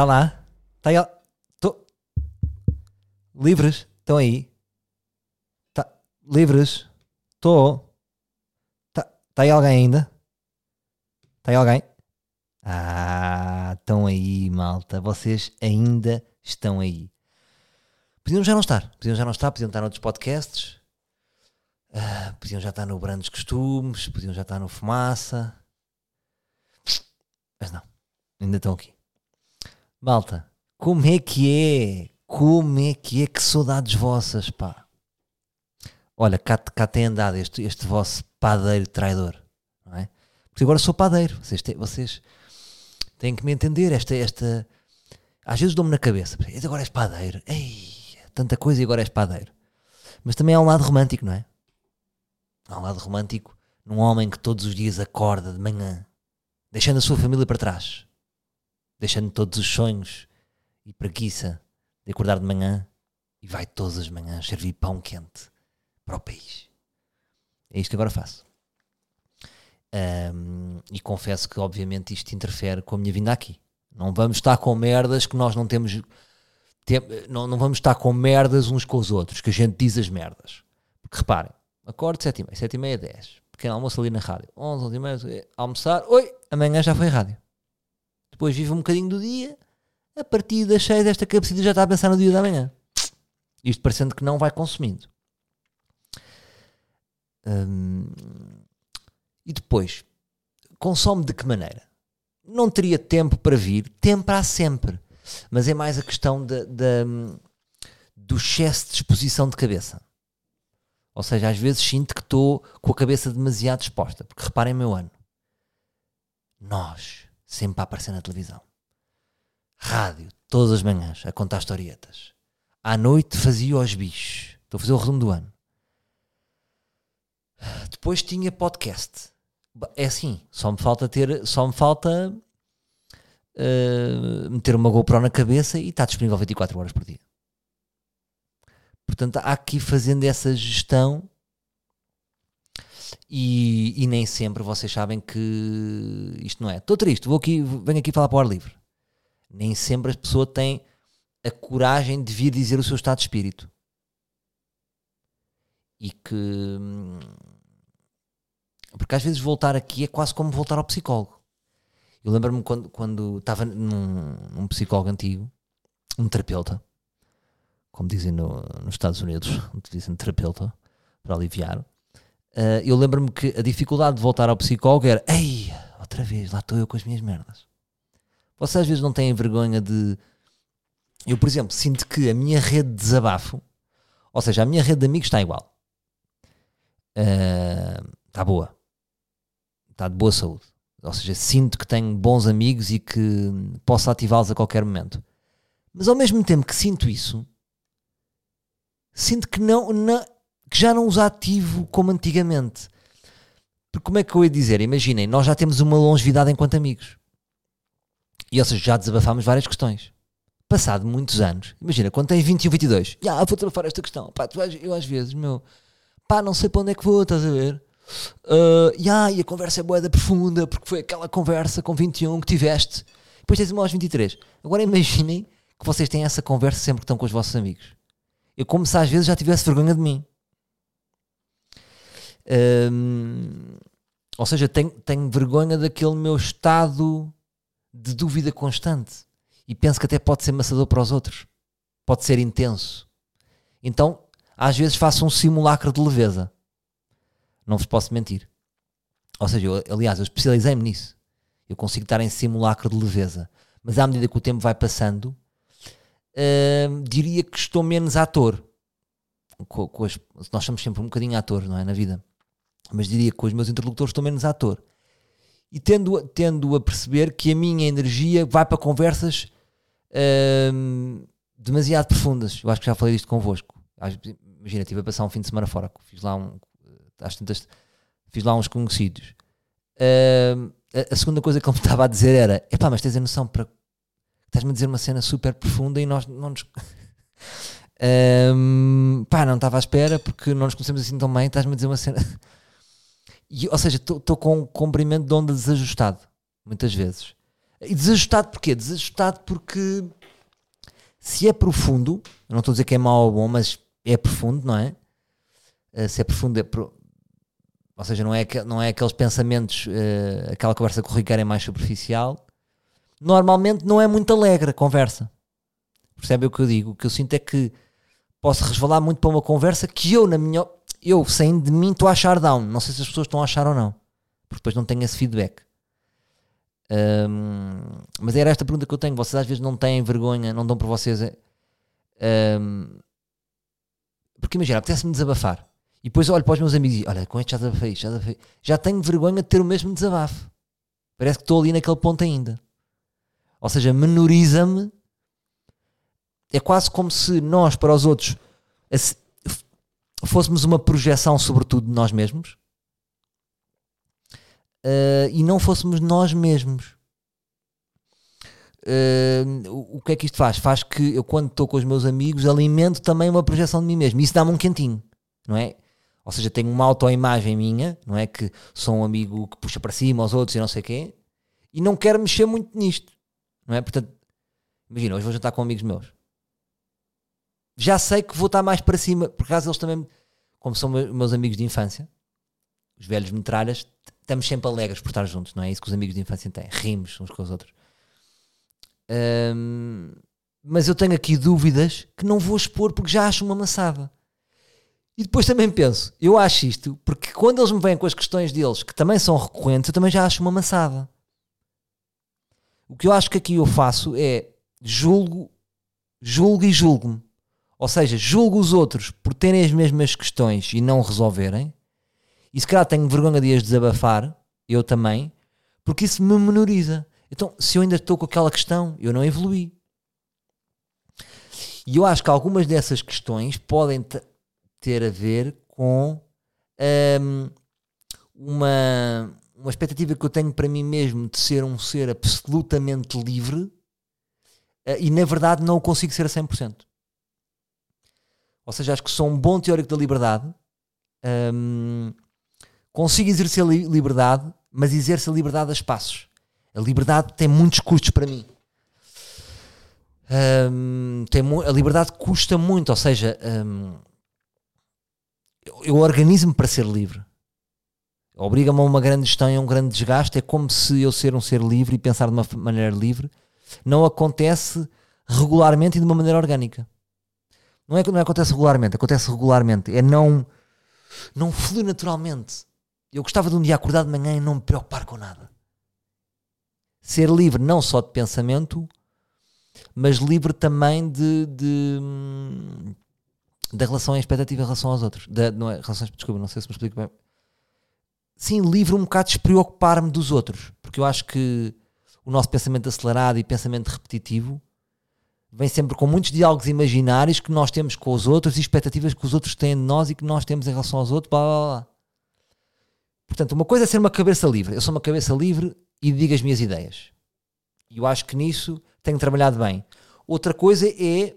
Está lá? Está aí? Tô... Livres? Estão aí? Tá... Livres? Estou? Está tá aí alguém ainda? Está aí alguém? Ah, estão aí, malta. Vocês ainda estão aí. Podiam já não estar. Podiam já não estar, podiam estar noutros podcasts. Ah, podiam já estar no Brandos Costumes, podiam já estar no Fumaça. Mas não, ainda estão aqui. Malta, como é que é? Como é que é? Que saudades vossas, pá. Olha, cá, cá tem andado este, este vosso padeiro traidor, não é? Porque agora sou padeiro. Vocês têm, vocês têm que me entender. Esta, esta, às vezes dou-me na cabeça. Agora és padeiro. Ei, tanta coisa e agora és padeiro. Mas também há um lado romântico, não é? Há um lado romântico num homem que todos os dias acorda de manhã, deixando a sua família para trás, deixando todos os sonhos e preguiça de acordar de manhã e vai todas as manhãs servir pão quente para o país. É isto que agora faço. Um, e confesso que, obviamente, isto interfere com a minha vinda aqui. Não vamos estar com merdas que nós não temos. Tem, não, não vamos estar com merdas uns com os outros, que a gente diz as merdas. Porque reparem, acordo 7 e meia, 7 e meia, 10. Pequeno almoço ali na rádio. 11, 11 e meia, almoçar. Oi, amanhã já foi rádio. Depois vive um bocadinho do dia. A partir das 6 desta cabecida já está a pensar no dia da manhã. Isto parecendo que não vai consumindo. Hum, e depois, consome de que maneira? Não teria tempo para vir, tempo há sempre. Mas é mais a questão de, de, do excesso de disposição de cabeça. Ou seja, às vezes sinto que estou com a cabeça demasiado exposta. Porque reparem meu ano. Nós, sempre a aparecer na televisão. Rádio, todas as manhãs, a contar historietas. À noite fazia os bichos. Estou a fazer o resumo do ano. Depois tinha podcast. É assim, só me falta ter, só me falta uh, meter uma GoPro na cabeça e está disponível 24 horas por dia. Portanto, há aqui fazendo essa gestão e, e, nem sempre vocês sabem que isto não é. Estou triste, vou aqui, venho aqui falar para o ar livre. Nem sempre a pessoa tem a coragem de vir dizer o seu estado de espírito. E que hum, porque às vezes voltar aqui é quase como voltar ao psicólogo. Eu lembro-me quando, quando estava num, num, psicólogo antigo, um terapeuta, como dizem no, nos Estados Unidos, dizem terapeuta, para aliviar. Uh, eu lembro-me que a dificuldade de voltar ao psicólogo era: Ei, outra vez, lá estou eu com as minhas merdas. Vocês às vezes não têm vergonha de. Eu, por exemplo, sinto que a minha rede de desabafo, ou seja, a minha rede de amigos está igual. Uh, está boa está de boa saúde. Ou seja, sinto que tenho bons amigos e que posso ativá-los a qualquer momento. Mas ao mesmo tempo que sinto isso, sinto que, não, não, que já não os ativo como antigamente. Porque como é que eu ia dizer? Imaginem, nós já temos uma longevidade enquanto amigos. E ou seja, já desabafámos várias questões. Passado muitos anos, imagina, quando tens 21, 22, já ah, vou desabafar esta questão. Pá, tu, eu às vezes, meu, pá, não sei para onde é que vou, estás a ver? Uh, yeah, e a conversa é boeda profunda, porque foi aquela conversa com 21 que tiveste. Depois tens uma aos 23. Agora imaginem que vocês têm essa conversa sempre que estão com os vossos amigos. Eu, como se às vezes já tivesse vergonha de mim. Ou seja, tenho, tenho vergonha daquele meu estado de dúvida constante. E penso que até pode ser maçador para os outros. Pode ser intenso. Então, às vezes faço um simulacro de leveza. Não vos posso mentir. Ou seja, eu, aliás, eu especializei-me nisso. Eu consigo estar em simulacro de leveza. Mas à medida que o tempo vai passando, uh, diria que estou menos ator. Com, com as, nós somos sempre um bocadinho ator, não é? Na vida. Mas diria que os meus interlocutores estou menos ator. E tendo, tendo a perceber que a minha energia vai para conversas uh, demasiado profundas. Eu acho que já falei disto convosco. Imagina, estive a passar um fim de semana fora. Fiz lá um, às tantas, fiz lá uns conhecidos. Uh, a, a, segunda coisa que ele me estava a dizer era: epá, mas tens a noção para. Estás-me a dizer uma cena super profunda e nós não nos. um, pá, não estava à espera porque não nos conhecemos assim tão bem. Estás-me a dizer uma cena. E, ou seja, estou com um comprimento de onda desajustado, muitas vezes. E desajustado porquê? Desajustado porque se é profundo, não estou a dizer que é mau ou bom, mas é profundo, não é? Uh, se é profundo, é pro... ou seja, não é, não é aqueles pensamentos, uh, aquela conversa corriqueira é mais superficial. Normalmente não é muito alegre a conversa. Percebe o que eu digo? O que eu sinto é que posso resvalar muito para uma conversa que eu, na minha. Eu, saindo de mim, estou a achar down. Não sei se as pessoas estão a achar ou não. Porque depois não tenho esse feedback. Um, mas era esta pergunta que eu tenho. Vocês às vezes não têm vergonha, não dão por vocês. Um, porque imagina, apetece-me desabafar. E depois olho para os meus amigos e olha, com este já desabafei, já desabafei. Já tenho vergonha de ter o mesmo desabafo. Parece que estou ali naquele ponto ainda. Ou seja, menoriza-me. É quase como se nós, para os outros, fôssemos uma projeção, sobretudo, de nós mesmos uh, e não fôssemos nós mesmos. Uh, o, o que é que isto faz? Faz que eu, quando estou com os meus amigos, alimento também uma projeção de mim mesmo. Isso dá-me um quentinho, não é? Ou seja, tenho uma autoimagem minha, não é? Que sou um amigo que puxa para cima aos outros e não sei quê, e não quero mexer muito nisto, não é? Portanto, imagina, hoje vou jantar com amigos meus. Já sei que vou estar mais para cima, por acaso eles também, como são meus amigos de infância, os velhos metralhas, estamos sempre alegres por estar juntos, não é? Isso que os amigos de infância têm. Rimos uns com os outros. Mas eu tenho aqui dúvidas que não vou expor porque já acho uma maçada. E depois também penso, eu acho isto porque quando eles me vêm com as questões deles, que também são recorrentes, eu também já acho uma maçada. O que eu acho que aqui eu faço é julgo, julgo e julgo-me. Ou seja, julgo os outros por terem as mesmas questões e não resolverem, e se calhar tenho vergonha de as desabafar, eu também, porque isso me menoriza. Então, se eu ainda estou com aquela questão, eu não evolui. E eu acho que algumas dessas questões podem ter a ver com um, uma, uma expectativa que eu tenho para mim mesmo de ser um ser absolutamente livre uh, e na verdade não o consigo ser a 100%. Ou seja, acho que sou um bom teórico da liberdade, um, Consigo exercer li liberdade, mas exerço a liberdade a espaços. A liberdade tem muitos custos para mim. Um, tem a liberdade custa muito, ou seja, um, eu, eu organizo-me para ser livre. Obriga-me a uma grande gestão e a um grande desgaste. É como se eu ser um ser livre e pensar de uma maneira livre não acontece regularmente e de uma maneira orgânica. Não é que não acontece regularmente, acontece regularmente. É não, não flui naturalmente. Eu gostava de um dia acordar de manhã e não me preocupar com nada. Ser livre não só de pensamento, mas livre também de, de da relação em expectativa em relação aos outros. Da, não é, relações, desculpa, não sei se me explico bem. Sim, livre um bocado de despreocupar-me dos outros, porque eu acho que o nosso pensamento acelerado e pensamento repetitivo vem sempre com muitos diálogos imaginários que nós temos com os outros e expectativas que os outros têm de nós e que nós temos em relação aos outros, blá blá blá. Portanto, uma coisa é ser uma cabeça livre. Eu sou uma cabeça livre e digo as minhas ideias. E eu acho que nisso tenho trabalhado bem. Outra coisa é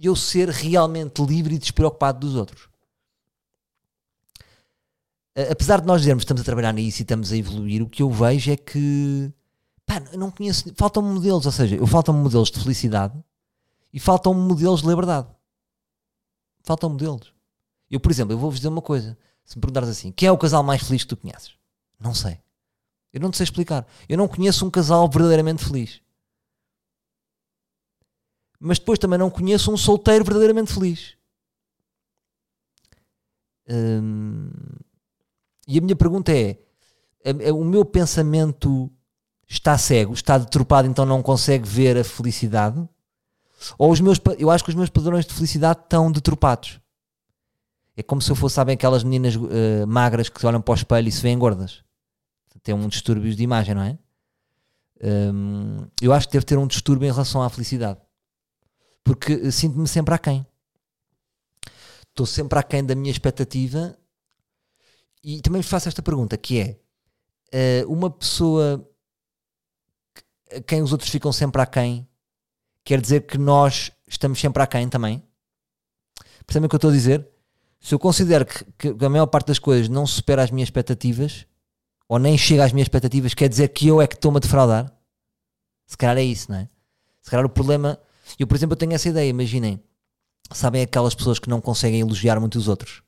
eu ser realmente livre e despreocupado dos outros. Apesar de nós dizermos que estamos a trabalhar nisso e estamos a evoluir, o que eu vejo é que pá, eu não conheço, faltam modelos, ou seja, eu faltam modelos de felicidade e faltam modelos de liberdade. Faltam modelos. Eu, por exemplo, eu vou-vos dizer uma coisa. Se me perguntares assim, quem é o casal mais feliz que tu conheces? Não sei. Eu não te sei explicar. Eu não conheço um casal verdadeiramente feliz. Mas depois também não conheço um solteiro verdadeiramente feliz. Hum, e a minha pergunta é, é, é: o meu pensamento está cego, está deturpado, então não consegue ver a felicidade? Ou os meus, eu acho que os meus padrões de felicidade estão deturpados. É como se eu fosse, sabem, aquelas meninas uh, magras que olham para o espelho e se veem gordas. Tem um distúrbio de imagem, não é? Um, eu acho que deve ter um distúrbio em relação à felicidade. Porque eh, sinto-me sempre aquém. Estou sempre aquém da minha expectativa. E também faço esta pergunta, que é, uh, uma pessoa quem os outros ficam sempre aquém, quer dizer que nós estamos sempre aquém também? Percebem o que eu estou a dizer? se eu considero que, que, a maior parte das coisas não supera as minhas expectativas, ou nem chega às minhas expectativas, quer dizer que eu é que estou-me a defraudar? Se calhar é isso, não é? Se calhar o problema. Eu, por exemplo, tenho essa ideia, imaginem. Sabem aquelas pessoas que não conseguem elogiar muito os outros?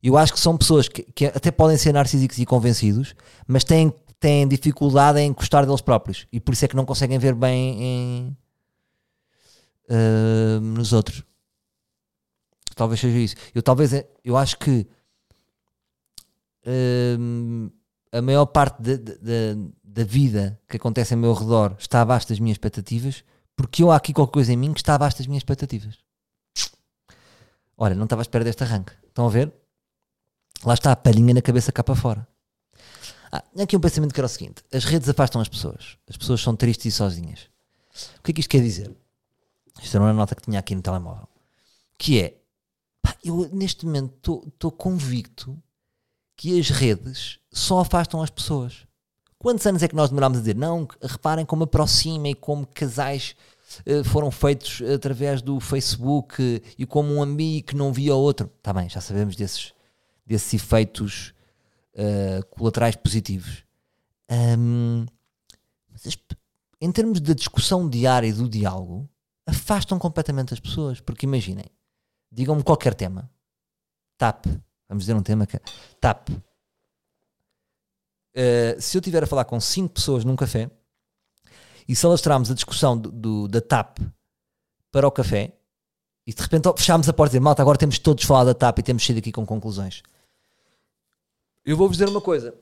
Eu acho que são pessoas que, que até podem ser narcísicos e convencidos, mas têm, têm dificuldade em gostar deles próprios. E por isso é que não conseguem ver bem em, uh, nos outros. Talvez seja isso. Eu talvez eu acho que uh, a maior parte da, da, da vida que acontece ao meu redor está abaixo das minhas expectativas, porque eu há aqui qualquer coisa em mim que está abaixo das minhas expectativas. Olha, não estava à espera deste arranque. Estão a ver? Lá está a palhinha na cabeça cá para fora. Ah, aqui um pensamento que era o seguinte: as redes afastam as pessoas. As pessoas são tristes e sozinhas. O que é que isto quer dizer? Isto era uma nota que tinha aqui no telemóvel. Que é, pá, eu neste momento estou convicto que as redes só afastam as pessoas. Quantos anos é que nós demorámos a dizer? Não, reparem como aproxima e como casais uh, foram feitos através do Facebook uh, e como um amigo que não via o outro. Está bem, já sabemos desses, desses efeitos uh, colaterais positivos. Um, em termos da discussão diária e do diálogo, afastam completamente as pessoas. Porque imaginem, digam-me qualquer tema. TAP. Vamos dizer um tema que. TAP. Uh, se eu estiver a falar com 5 pessoas num café e se alastrarmos a discussão do, do, da TAP para o café e de repente fechámos a porta e dizer, malta, agora temos todos falado da TAP e temos saído aqui com conclusões. Eu vou-vos dizer uma coisa.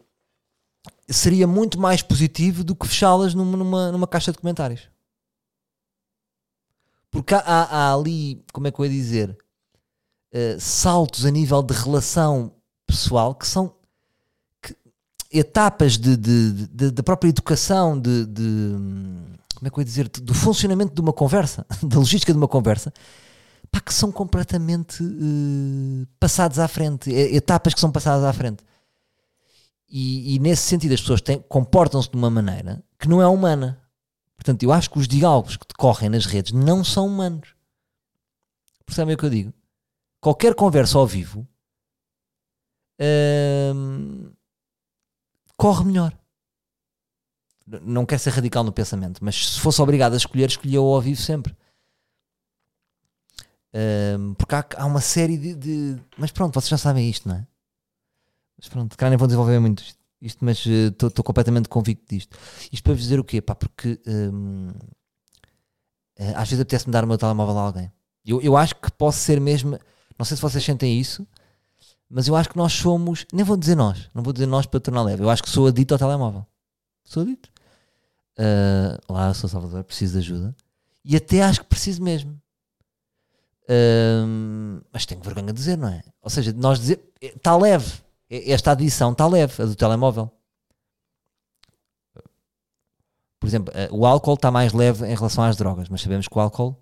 Seria muito mais positivo do que fechá-las numa, numa, numa caixa de comentários. Porque há, há, ali, como é que eu ia dizer, uh, saltos a nível de relação pessoal que são que, etapas de, de, de, da própria educação, de, como é que eu ia dizer, do funcionamento de uma conversa, da logística de uma conversa, pá, que são completamente uh, passados à frente, etapas que são passadas à frente. E, e nesse sentido as pessoas comportam-se de uma maneira que não é humana. Portanto, eu acho que os diálogos que decorrem nas redes não são humanos. Percebem o que eu digo? Qualquer conversa ao vivo hum, corre melhor. Não quer ser radical no pensamento, mas se fosse obrigado a escolher, escolhia o ao vivo sempre. Hum, porque há, há, uma série de, de, Mas pronto, vocês já sabem isto, não é? Mas pronto, cara, nem vou desenvolver muito isto isto, mas estou uh, completamente convicto disto. Isto para vos dizer o quê? Pá, porque um, eh, às vezes apetece-me dar o meu telemóvel a alguém. Eu, eu acho que posso ser mesmo. Não sei se vocês sentem isso, mas eu acho que nós somos. Nem vou dizer nós, não vou dizer nós para tornar leve. Eu acho que sou adito ao telemóvel. Sou adito. Uh, lá, sou Salvador, preciso de ajuda. E até acho que preciso mesmo. Uh, mas tenho vergonha de dizer, não é? Ou seja, nós dizer. Está leve esta adição está leve, a do telemóvel. Por exemplo, eh, o álcool está mais leve em relação às drogas, mas sabemos que o álcool,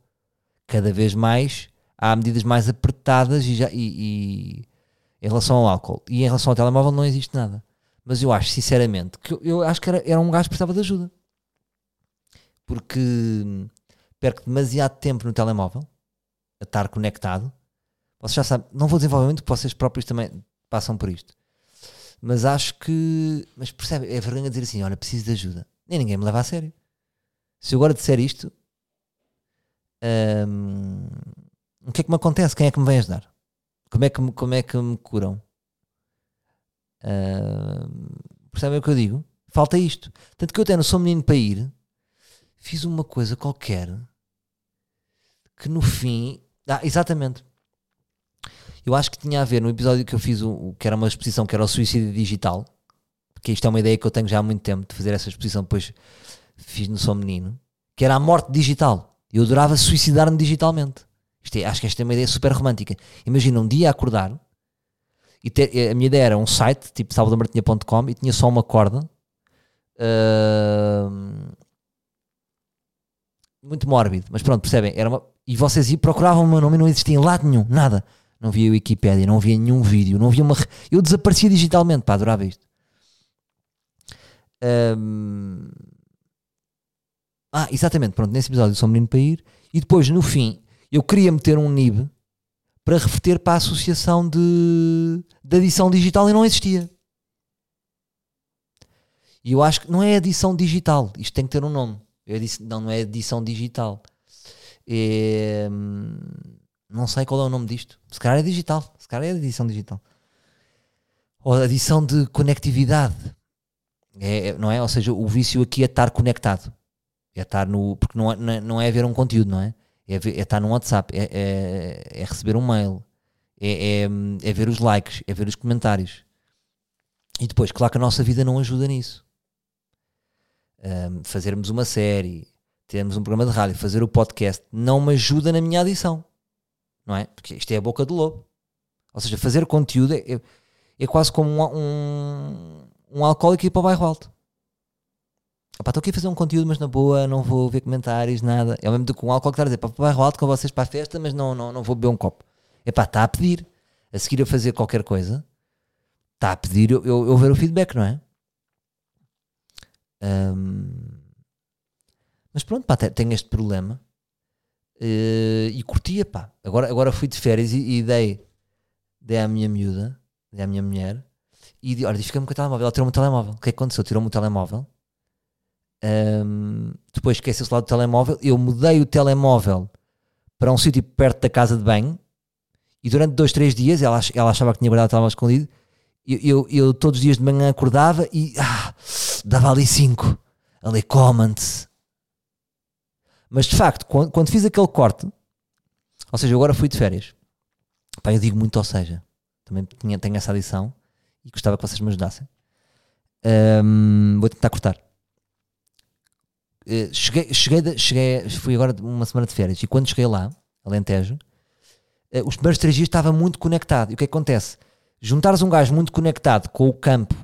cada vez mais, há medidas mais apertadas e, já, e, e em relação ao álcool. E em relação ao telemóvel não existe nada. Mas eu acho, sinceramente, que eu, acho que era, era um gajo que precisava de ajuda. Porque perco demasiado tempo no telemóvel a estar conectado. Vocês já sabem, não vou desenvolver muito, porque vocês próprios também passam por isto. Mas acho que. Mas percebe, é vergonha dizer assim: olha, preciso de ajuda. Nem ninguém me leva a sério. Se eu agora disser isto, hum, o que é que me acontece? Quem é que me vem ajudar? Como é que me, como é que me curam? Hum, percebem o que eu digo? Falta isto. Tanto que eu até não sou menino para ir, fiz uma coisa qualquer que no fim. Ah, exatamente. Eu acho que tinha a ver no episódio que eu fiz, o, que era uma exposição que era o suicídio digital, porque isto é uma ideia que eu tenho já há muito tempo de fazer essa exposição, depois fiz no Sou Menino, que era a morte digital. Eu adorava suicidar-me digitalmente. É, acho que esta é uma ideia super romântica. Imagina um dia acordar e ter, a minha ideia era um site tipo salvadomartinha.com e tinha só uma corda. Uh, muito mórbido, mas pronto, percebem? Era uma, e vocês procuravam o meu nome e não existia em lado nenhum, nada não via Wikipédia, não via nenhum vídeo, não via uma. Eu desaparecia digitalmente, pá, adorava isto. Um... Ah, exatamente, pronto, nesse episódio sou um menino para ir, e depois no fim eu queria meter um NIB para reverter para a associação de, de edição digital e não existia. E eu acho que não é edição digital, isto tem que ter um nome. Eu disse, não, não é edição digital. É, não sei qual é o nome disto. Se calhar é digital. Se calhar é edição digital. Ou adição de conectividade. É, é, não é? Ou seja, o vício aqui é estar conectado. É estar no. Porque não é, não é ver um conteúdo, não é? É, ver, é estar no WhatsApp, é, é, é receber um mail, é, é, é, ver os likes, é ver os comentários. E depois, claro que a nossa vida não ajuda nisso. Um, fazermos uma série, termos um programa de rádio, fazer o podcast, não me ajuda na minha adição. Não é? Porque isto é a boca do lobo. Ou seja, fazer conteúdo é, é, é quase como um, um, um alcoólico ir para o bairro alto. Estou aqui a fazer um conteúdo, mas na boa, não vou ver comentários, nada. É o mesmo do que um álcool que está a dizer para o bairro alto com vocês para a festa, mas não, não, não vou beber um copo. Epá, está a pedir. A seguir a fazer qualquer coisa, está a pedir eu, eu, eu ver o feedback, não é? Um, mas pronto, pá, tenho este problema. Uh, e curtia, pá. Agora, agora fui de férias e, e dei, dei à minha miúda, dei à minha mulher, e olha, fica-me com o telemóvel. Ela tirou-me o telemóvel. O que é que aconteceu? Tirou-me o telemóvel um, depois esqueceu-se lá do telemóvel. Eu mudei o telemóvel para um sítio perto da casa de banho e durante dois, três dias ela, ela achava que tinha guardado o telemóvel escondido. Eu, eu, eu, todos os dias de manhã acordava e ah, dava ali cinco a ler comments. Mas de facto, quando, quando, fiz aquele corte, ou seja, eu agora fui de férias. Pá, eu digo muito, ou seja, também tinha, tenho essa adição e gostava que vocês me ajudassem. Um, vou tentar cortar. Eh, cheguei, cheguei, cheguei, fui agora uma semana de férias e quando cheguei lá, Alentejo, uh, os primeiros três dias estava muito conectado. E o que, é que acontece? Juntares um gajo muito conectado com o campo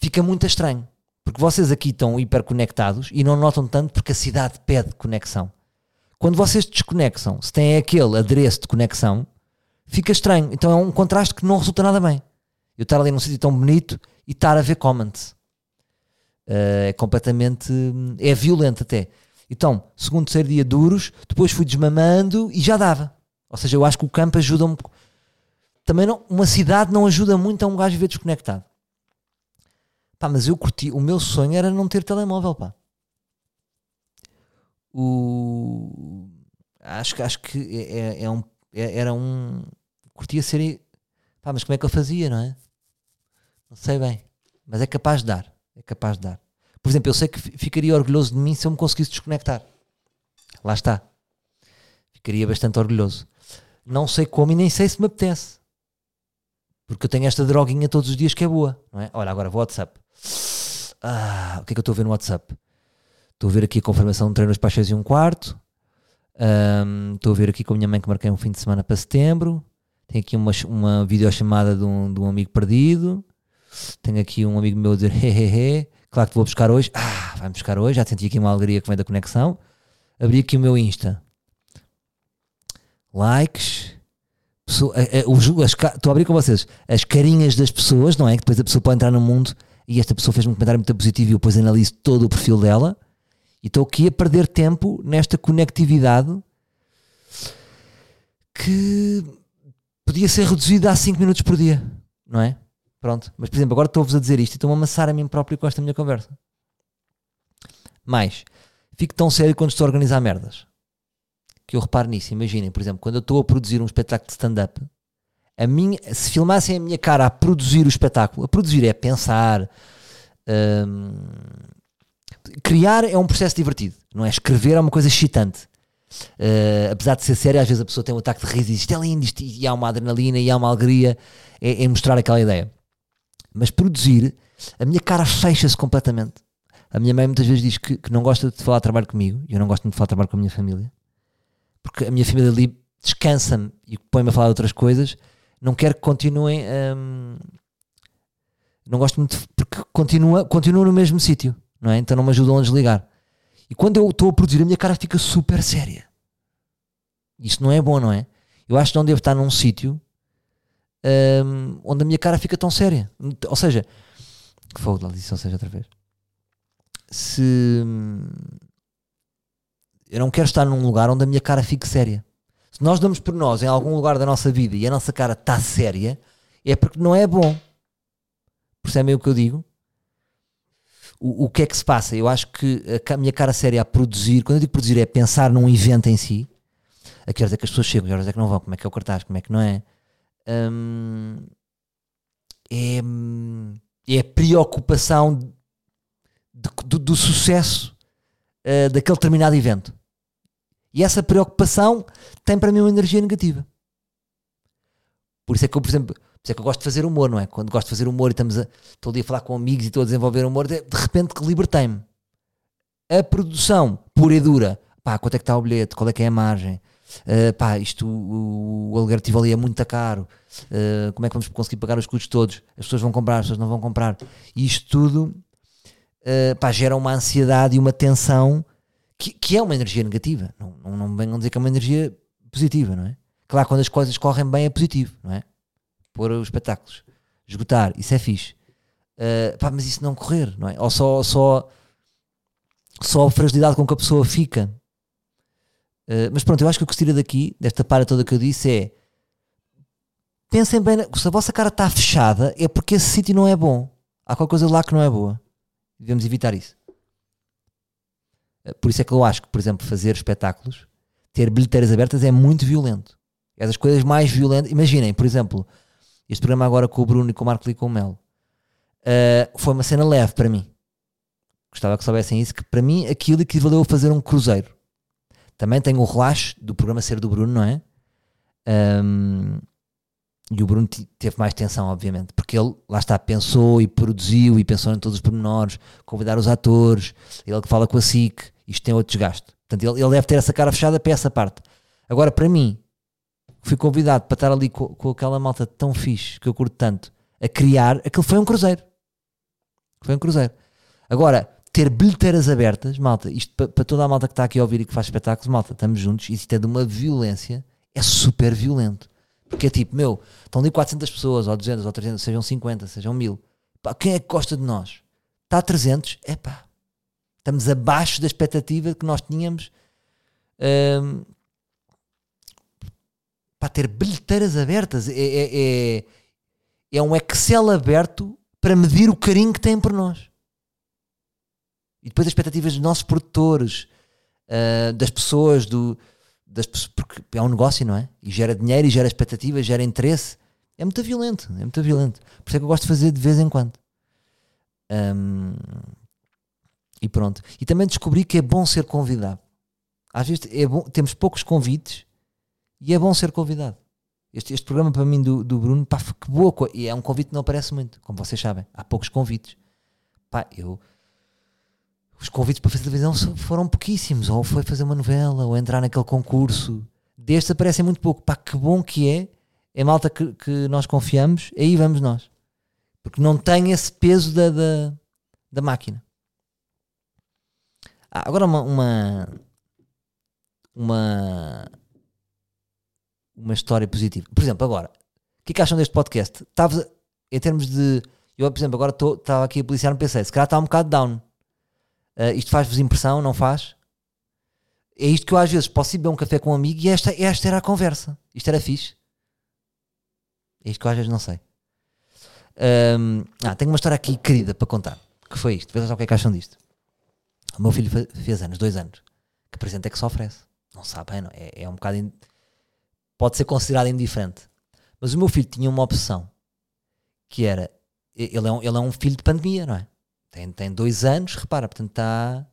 fica muito estranho. Porque vocês aqui estão hiperconectados e não notam tanto porque a cidade pede conexão. Quando vocês desconexam, se têm aquele adereço de conexão, fica estranho. Então é um contraste que não resulta nada bem. Eu estar ali num sítio tão bonito e estar a ver comments. Uh, é completamente. é violento até. Então, segundo, terceiro dia duros, depois fui desmamando e já dava. Ou seja, eu acho que o campo ajuda um Também não, uma cidade não ajuda muito a um gajo viver desconectado. Pá, mas eu curti. O meu sonho era não ter telemóvel, pá. O... Acho, acho que é, é, é um, é, era um. Curtia ser. Pá, mas como é que eu fazia, não é? Não sei bem. Mas é capaz de dar é capaz de dar. Por exemplo, eu sei que ficaria orgulhoso de mim se eu me conseguisse desconectar. Lá está. Ficaria bastante orgulhoso. Não sei como e nem sei se me apetece. Porque eu tenho esta droguinha todos os dias que é boa. Não é? Olha, agora vou ao WhatsApp. Ah, o que é que eu estou a ver no WhatsApp? Estou a ver aqui a confirmação de treinos para as 6 e um quarto. Um, estou a ver aqui com a minha mãe que marquei um fim de semana para setembro. Tem aqui uma, uma videochamada de um, de um amigo perdido. Tenho aqui um amigo meu a dizer hehehe, claro que vou buscar hoje. Ah, vai-me buscar hoje, já senti aqui uma alegria que vem da conexão. Abri aqui o meu Insta. Likes. Estou a abrir com vocês as carinhas das pessoas, não é? Que depois a pessoa pode entrar no mundo e esta pessoa fez um comentário muito positivo e eu depois analiso todo o perfil dela e estou aqui a perder tempo nesta conectividade que podia ser reduzida a 5 minutos por dia, não é? Pronto. Mas, por exemplo, agora estou-vos a dizer isto e estou-me a amassar a mim próprio com esta minha conversa. Mais, fico tão sério quando estou a organizar merdas. Que eu reparo nisso. Imaginem, por exemplo, quando eu estou a produzir um espetáculo de stand-up, a minha, se filmassem a minha cara a produzir o espetáculo, a produzir é pensar. Hum, criar é um processo divertido, não é? Escrever é uma coisa excitante. Uh, apesar de ser sério, às vezes a pessoa tem um ataque de riso e diz isto é lindo, isto, e há uma adrenalina e há uma alegria em, em mostrar aquela ideia. Mas produzir, a minha cara fecha-se completamente. A minha mãe muitas vezes diz que, que, não gosta de falar de trabalho comigo, e eu não gosto de falar de trabalho com a minha família, porque a minha família ali descansa-me e põe-me a falar de outras coisas. Não quero que continuem. Hum, não gosto muito, porque continua, continua no mesmo sítio, não é? Então não me ajudam a desligar. E quando eu estou a produzir, a minha cara fica super séria. Isso não é bom, não é? Eu acho que não devo estar num sítio um, onde a minha cara fica tão séria. Ou seja, que fogo, lá disse, ou seja, outra vez. Se eu não quero estar num lugar onde a minha cara fique séria. Se nós damos por nós em algum lugar da nossa vida e a nossa cara está séria, é porque não é bom. Percebem o que eu digo? o, o que é que se passa? Eu acho que a, minha cara séria a produzir, quando eu digo produzir, é pensar num evento em si. A que horas é que as pessoas chegam, a que horas é que não vão, como é que é o cartaz, como é que não é. Hum, é, é a preocupação de, do, do, sucesso uh, daquele determinado evento. E essa preocupação tem para mim uma energia negativa. Por isso é que eu, por exemplo, por isso é que eu gosto de fazer humor, não é? Quando gosto de fazer humor e estamos a, estou a falar com amigos e estou a desenvolver humor, de, repente que libertei-me. A produção pura e dura, pá, quanto é que está o bilhete, qual é que é a margem, uh, pá, isto, o, o aluguer tive ali é muito caro, uh, como é que vamos conseguir pagar os custos todos, as pessoas vão comprar, as pessoas não vão comprar, isto tudo, uh, pá, gera uma ansiedade e uma tensão que, que é uma energia negativa, não, não, não venham dizer que é uma energia positiva, não é? Claro, quando as coisas correm bem é positivo, não é? Pôr os espetáculos, esgotar, isso é fixe. Uh, pá, mas isso não correr, não é? Ou só, só, só a fragilidade com que a pessoa fica. Uh, mas pronto, eu acho que o que se tira daqui, desta para toda que eu disse, é pensem bem, se a vossa cara está fechada, é porque esse sítio não é bom. Há qualquer coisa lá que não é boa. Devemos evitar isso. Por isso é que eu acho que, por exemplo, fazer espetáculos, ter bilheteiras abertas é muito violento. É das coisas mais violentas. Imaginem, por exemplo, este programa agora com o Bruno e com o Marco e com o Melo uh, foi uma cena leve para mim. Gostava que soubessem isso, que para mim aquilo equivaleu a fazer um cruzeiro. Também tenho o relaxo do programa ser do Bruno, não é? Um, e o Bruno teve mais tensão, obviamente, porque ele, lá está, pensou e produziu e pensou em todos os pormenores, convidar os atores, ele que fala com a SIC, isto tem outro desgaste. Portanto, ele, ele deve ter essa cara fechada para essa parte. Agora, para mim, fui convidado para estar ali com, com aquela malta tão fixe que eu curto tanto a criar, aquilo foi um cruzeiro. Foi um cruzeiro. Agora, ter bilheteiras abertas, malta, isto para, para toda a malta que está aqui a ouvir e que faz espetáculos, malta, estamos juntos, isto é de uma violência, é super violento. Porque é tipo, meu, estão ali 400 pessoas, ou 200, ou 300, sejam 50, sejam 1000. Pá, quem é que gosta de nós? Está a 300? É pá. Estamos abaixo da expectativa que nós tínhamos. Hum, para ter bilheteiras abertas. É, é, é, é, um Excel aberto para medir o carinho que têm por nós. E depois as expectativas dos nossos produtores, uh, das pessoas, do, das, porque é um negócio, não é? E gera dinheiro, e gera expectativas, gera interesse. É muito violento, é muito violento. Por isso é que eu gosto de fazer de vez em quando. Um, e pronto. E também descobri que é bom ser convidado. Às vezes é bom, temos poucos convites e é bom ser convidado. Este, este programa para mim do, do Bruno, pá, que boa coisa. E é um convite que não aparece muito, como vocês sabem. Há poucos convites. Pá, eu. Os convites para fazer televisão foram pouquíssimos. Ou foi fazer uma novela, ou entrar naquele concurso. Destes aparecem muito pouco. Pá, que bom que é. É malta que, que nós confiamos, aí vamos nós. Porque não tem esse peso da, da, da máquina. Ah, agora uma, uma, uma uma história positiva. Por exemplo, agora, o que é que acham deste podcast? Estava, em termos de. Eu, por exemplo, agora estava aqui a policiar no PC, se calhar está um bocado down. Uh, isto faz-vos impressão, não faz? É isto que eu às vezes posso ir beber um café com um amigo e esta, esta era a conversa. Isto era fixe. É isto que eu às vezes não sei. Um, ah, tenho uma história aqui querida para contar. Que foi isto? Vejam só o que é que acham disto. O meu filho fez anos, dois anos. Que presente é que se oferece? Não sabem, não? É, é um bocado. In pode ser considerado indiferente. Mas o meu filho tinha uma opção que era ele é um, ele é um filho de pandemia, não é? Tem, tem dois anos, repara, portanto está.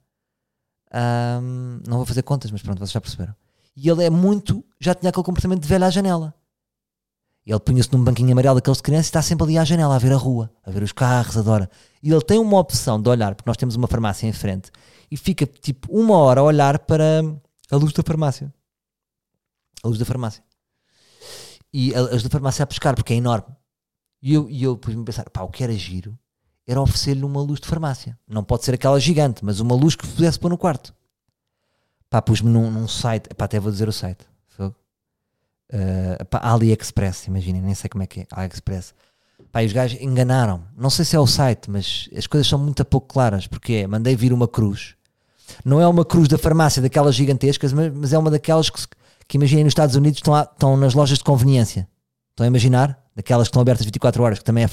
Um, não vou fazer contas, mas pronto, vocês já perceberam. E ele é muito. Já tinha aquele comportamento de velho à janela. Ele punha-se num banquinho amarelo daqueles de criança e está sempre ali à janela, a ver a rua, a ver os carros, adora. E ele tem uma opção de olhar, porque nós temos uma farmácia em frente, e fica tipo uma hora a olhar para a luz da farmácia. A luz da farmácia e as da farmácia a pescar, porque é enorme. E eu, e eu pus-me a pensar, pá, o que era giro era oferecer-lhe uma luz de farmácia. Não pode ser aquela gigante, mas uma luz que pudesse pôr no quarto. Pá, pus-me num, num, site, pá, até vou dizer o site. Uh, pá, AliExpress, imaginem, nem sei como é que é, AliExpress. Pá, os gajos enganaram. Não sei se é o site, mas as coisas são muito pouco claras, porque é, mandei vir uma cruz. Não é uma cruz da farmácia, daquelas gigantescas, mas, é uma daquelas que, que imaginem nos Estados Unidos estão, lá, estão nas lojas de conveniência. Estão a imaginar? Daquelas que estão abertas 24 horas, que também é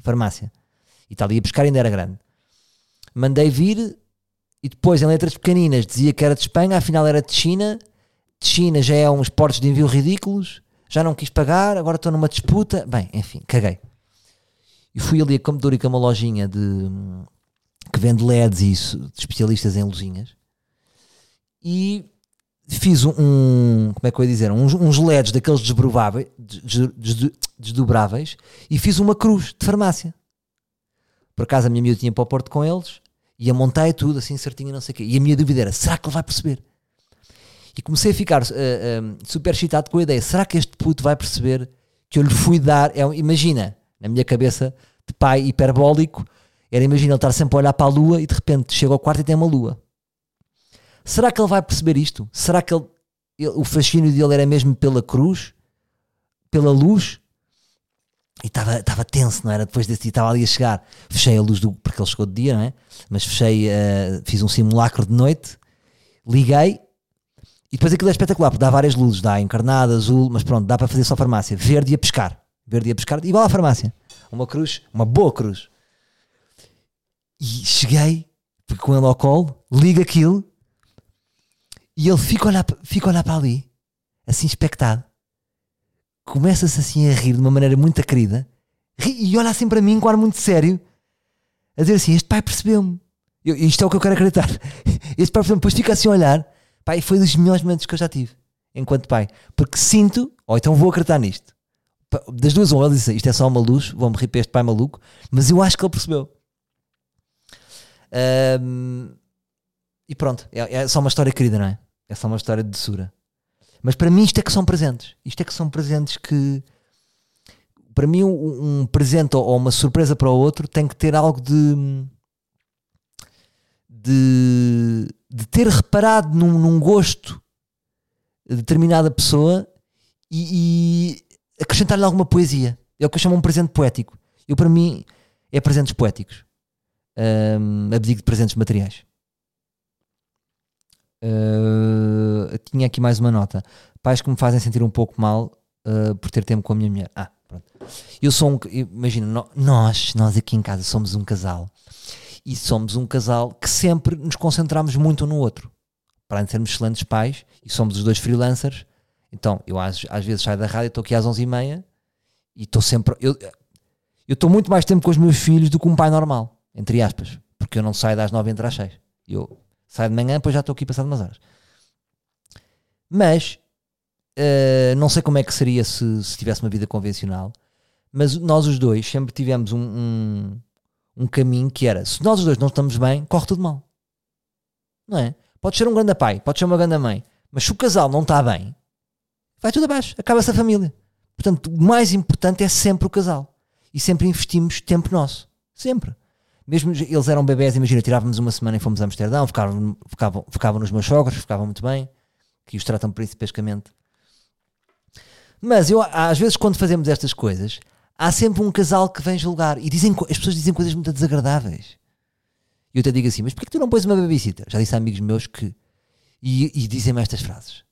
farmácia. E está ali a buscar ainda era grande. Mandei vir e depois em letras pequeninas dizia que era de Espanha, afinal era de China. De China já é uns portos de envio ridículos, já não quis pagar, agora estou numa disputa. Bem, enfim, caguei. E fui ali a Camedor e uma lojinha de que vende LEDs e isso, de especialistas em luzinhas. E fiz um, um, como é que eu ia dizer, uns, uns LEDs daqueles desdobráveis, desdobráveis e fiz uma cruz de farmácia. Por acaso a minha miúda tinha para o Porto com eles e a montei tudo assim certinho não sei o quê. E a minha dúvida era, será que ele vai perceber? E comecei a ficar uh, uh, super excitado com a ideia, será que este puto vai perceber que eu lhe fui dar, é, imagina, na minha cabeça de pai hiperbólico, era imagina ele estar sempre a olhar para a lua e de repente chega ao quarto e tem uma lua. Será que ele vai perceber isto? Será que ele, ele, o fascínio dele era mesmo pela cruz? Pela luz? E estava tenso, não era? Depois desse estava ali a chegar. Fechei a luz do. porque ele chegou de dia, não é? Mas fechei, uh, fiz um simulacro de noite, liguei e depois aquilo é espetacular, porque dá várias luzes, dá encarnada, azul, mas pronto, dá para fazer só farmácia. Verde e a pescar. Verde e a pescar, igual à farmácia. Uma cruz, uma boa cruz. E cheguei, com ele ao colo, ligo aquilo e ele fica a olhar, fica a olhar para ali, assim expectado. Começa-se assim a rir de uma maneira muito querida e olha assim para mim com ar muito sério, a dizer assim: Este pai percebeu-me. Isto é o que eu quero acreditar. Este pai percebeu-me. Depois fica assim a olhar. Pai, foi dos melhores momentos que eu já tive enquanto pai. Porque sinto, ou então vou acreditar nisto. Das duas, uma, ele disse: Isto é só uma luz, vou-me rir para este pai maluco. Mas eu acho que ele percebeu. Um, e pronto, é, é, só uma história querida, não é? É só uma história de doçura. Mas para mim isto é que são presentes. Isto é que são presentes que. Para mim, um, um presente ou uma surpresa para o outro tem que ter algo de. de, de ter reparado num, num gosto de determinada pessoa e, e acrescentar-lhe alguma poesia. É o que eu chamo um presente poético. Eu, para mim, é presentes poéticos. Um, abdico de presentes materiais. Uh, tinha aqui mais uma nota. Pais que me fazem sentir um pouco mal uh, por ter tempo com a minha mulher. Ah, pronto. Eu sou um. Imagina, nós, nós aqui em casa somos um casal e somos um casal que sempre nos concentramos muito um no outro. Para sermos excelentes pais e somos os dois freelancers. Então, eu às, às vezes saio da rádio, estou aqui às 11h30 e estou sempre. Eu estou muito mais tempo com os meus filhos do que um pai normal, entre aspas, porque eu não saio das 9 entre as 6. Eu Sai de manhã, depois já estou aqui passado umas horas. Mas uh, não sei como é que seria se, se tivesse uma vida convencional, mas nós os dois sempre tivemos um, um, um, caminho que era: se nós os dois não estamos bem, corre tudo mal. Não é? Pode ser um grande pai, pode ser uma grande mãe, mas se o casal não está bem, vai tudo abaixo, acaba-se a família. Portanto, o mais importante é sempre o casal. E sempre investimos tempo nosso. Sempre. Mesmo eles eram bebés, imagina, tirávamos uma semana e fomos a Amsterdão, ficavam, ficavam, ficavam nos meus sogros, ficavam muito bem, que os tratam principescamente. Mas eu, às vezes, quando fazemos estas coisas, há sempre um casal que vem julgar e dizem, as pessoas dizem coisas muito desagradáveis. E eu até digo assim: Mas porquê que tu não pões uma babysitter? Já disse a amigos meus que. E, e dizem-me estas frases.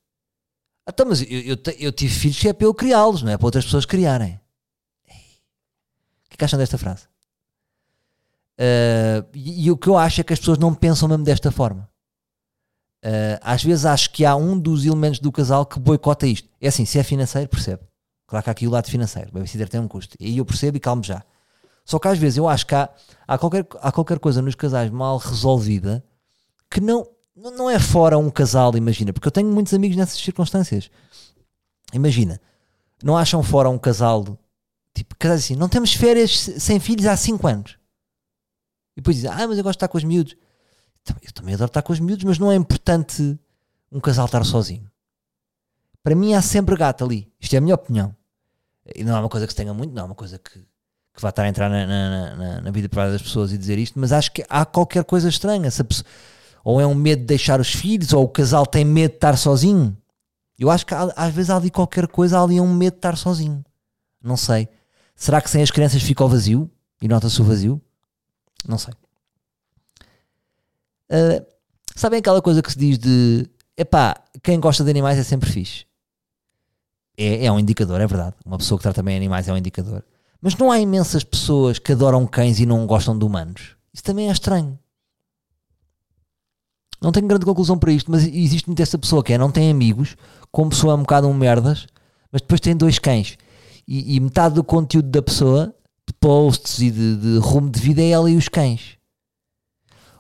Então, mas eu, eu, eu, tive filhos que é para eu criá-los, não é para outras pessoas criarem. O que, é que acham desta frase? Uh, e, e, o que eu acho é que as pessoas não pensam mesmo desta forma. Uh, às vezes acho que há um dos elementos do casal que boicota isto. É assim, se é financeiro, percebe. Claro que há aqui o lado financeiro. O babysitter tem um custo. E aí eu percebo e calmo já. Só que às vezes eu acho que há, há, qualquer, há qualquer coisa nos casais mal resolvida que não, não é fora um casal, imagina. Porque eu tenho muitos amigos nessas circunstâncias. Imagina, não acham fora um casal, tipo, casais assim, não temos férias sem filhos há 5 anos. E depois dizem, ah, mas eu gosto de estar com os miúdos. Então, eu também adoro estar com os miúdos, mas não é importante um casal estar sozinho. Para mim há sempre gato ali. Isto é a minha opinião. E não é uma coisa que se tenha muito, não é uma coisa que, que vai estar a entrar na, na, na, na vida privada das pessoas e dizer isto, mas acho que há qualquer coisa estranha. Pessoa, ou é um medo de deixar os filhos, ou o casal tem medo de estar sozinho. Eu acho que há, às vezes há ali qualquer coisa, há ali um medo de estar sozinho. Não sei. Será que sem as crianças fica o vazio? E nota-se o vazio? Não sei. Uh, sabem aquela coisa que se diz de epá, quem gosta de animais é sempre fixe. É, é um indicador, é verdade. Uma pessoa que trata bem animais é um indicador. Mas não há imensas pessoas que adoram cães e não gostam de humanos. Isso também é estranho. Não tenho grande conclusão para isto, mas existe muito essa pessoa que é, não tem amigos, como pessoa é um bocado um merdas, mas depois tem dois cães. E, e metade do conteúdo da pessoa, posts e de, de, rumo de vida, é ela e os cães.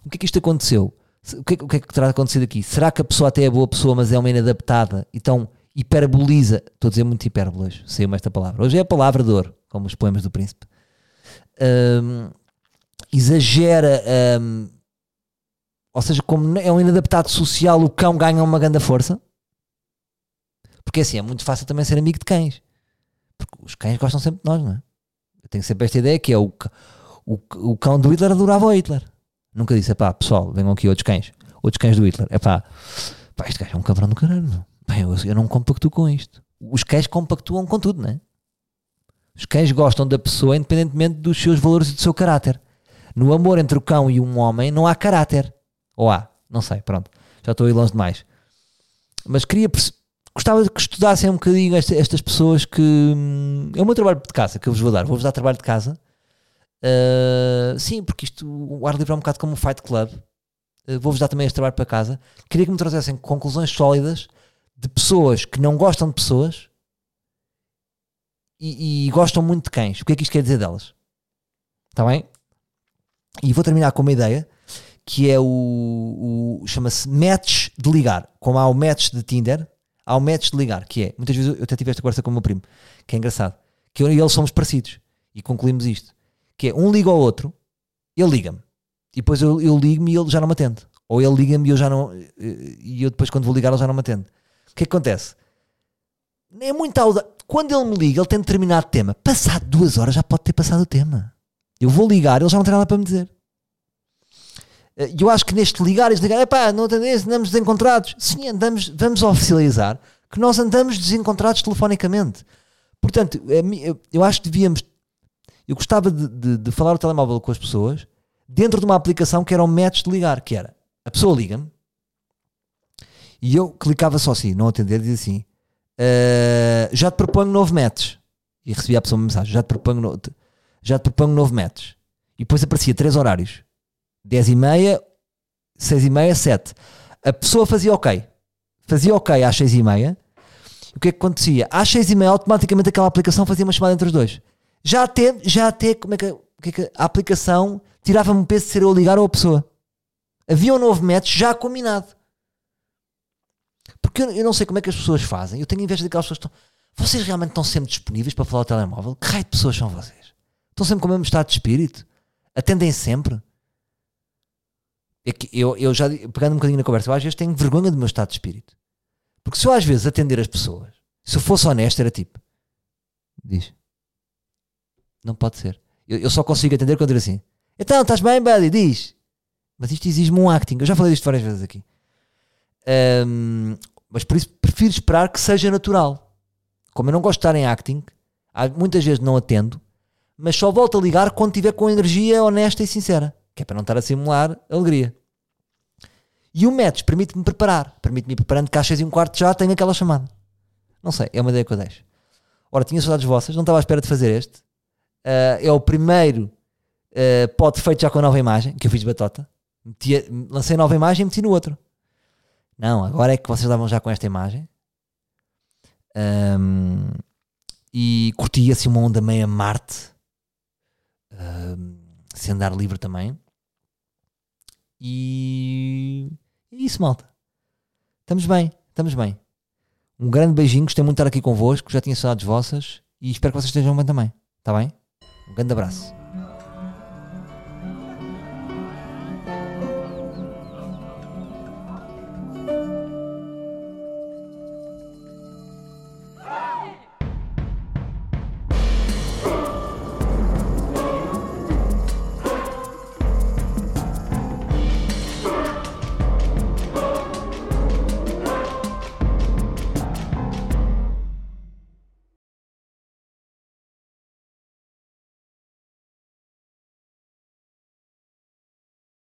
O que é que isto aconteceu? O que, é, o que é que terá acontecido aqui? Será que a pessoa até é boa pessoa, mas é uma inadaptada? Então hiperboliza. Estou a dizer muito hipérbole hoje, saiu-me esta palavra. Hoje é a palavra dor, como os poemas do príncipe. Um, exagera. Um, ou seja, como é um inadaptado social, o cão ganha uma grande força. Porque assim, é muito fácil também ser amigo de cães. Porque os cães gostam sempre de nós, não é? Eu tenho sempre esta ideia que é o, o, o cão do Hitler adorava o Hitler. Nunca disse, pá, pessoal, venham aqui outros cães. Outros cães do Hitler. É pá, pá, este gajo é um cabrão do caralho. Bem, eu, eu não compactuo com isto. Os cães compactuam com tudo, não é? Os cães gostam da pessoa independentemente dos seus valores e do seu caráter. No amor entre o cão e um homem não há caráter. Ou há, não sei, pronto. Já estou aí longe demais. Mas queria gostava que estudassem um bocadinho esta, estas pessoas que hum, é o meu trabalho de casa que eu vos vou dar. Vou-vos dar trabalho de casa. Uh, sim, porque isto o ar livre é um bocado como um fight club. Uh, vou-vos dar também este trabalho para casa. Queria que me trouxessem conclusões sólidas de pessoas que não gostam de pessoas e, e gostam muito de cães. O que é que isto quer dizer delas? Está bem? E vou terminar com uma ideia que é o, o chama-se match de ligar. Como há o match de Tinder, há o match de ligar, que é, muitas vezes eu até tive esta conversa com o meu primo, que é engraçado, que eu e ele somos parecidos, e concluímos isto, que é, um liga ao outro, ele liga-me, e depois eu, eu ligo-me e ele já não me atende, ou ele liga-me e eu já não, e eu depois quando vou ligar ele já não me atende. O que é que acontece? É muito auda... Quando ele me liga, ele tem determinado tema. Passado duas horas já pode ter passado o tema. Eu vou ligar, ele já não tem nada para me dizer. Eh, eu acho que neste ligar e desligar, epá, não andamos desencontrados. Sim, andamos, vamos oficializar que nós andamos desencontrados telefonicamente. Portanto, eu acho que devíamos. Eu gostava de, de, de falar o telemóvel com as pessoas dentro de uma aplicação que era um match de ligar, que era a pessoa liga-me e eu clicava só assim, não atender, diz assim: uh, já te proponho novo match. E recebia a pessoa uma mensagem: já te proponho, já te proponho novo match. E depois aparecia três horários 10 e meia, 6 e meia, 7. A pessoa fazia ok. Fazia ok às 6 e meia. O que é que acontecia? Às 6 e meia, automaticamente aquela aplicação fazia uma chamada entre os dois. Já até, já até, como é que, que, é que a aplicação tirava-me o peso de ser eu ligar ou a pessoa. Havia um novo match já combinado. Porque eu, eu, não sei como é que as pessoas fazem. Eu tenho inveja daquelas pessoas que estão. Vocês realmente estão sempre disponíveis para falar ao telemóvel? Que raio de pessoas são vocês? Estão sempre com o mesmo estado de espírito? Atendem sempre? É que eu, eu já, pegando um bocadinho na conversa, eu às vezes tenho vergonha do meu estado de espírito. Porque se eu às vezes atender as pessoas, se eu fosse honesto, era tipo: Diz, não pode ser. Eu, eu só consigo atender quando dizer assim: Então, estás bem, buddy? Diz. Mas isto exige-me um acting. Eu já falei disto várias vezes aqui. Um, mas por isso prefiro esperar que seja natural. Como eu não gosto de estar em acting, muitas vezes não atendo, mas só volto a ligar quando estiver com energia honesta e sincera que é para não estar a simular alegria. E o match permite-me preparar, permite-me ir preparando que às 6 e um quarto já tenho aquela chamada. Não sei, é uma ideia que eu deixo. Ora, tinha saudades vossas, não estava à espera de fazer este. Uh, é o primeiro uh, pod feito já com a nova imagem, que eu fiz de batota. Lancei a nova imagem e meti no outro. Não, agora é que vocês estavam já com esta imagem. Um, e curti assim uma onda meia Marte. Um, sem andar livre também. E é isso, malta. Estamos bem, estamos bem. Um grande beijinho, gostei muito de estar aqui convosco, já tinha saudades vossas e espero que vocês estejam bem também. Está bem? Um grande abraço.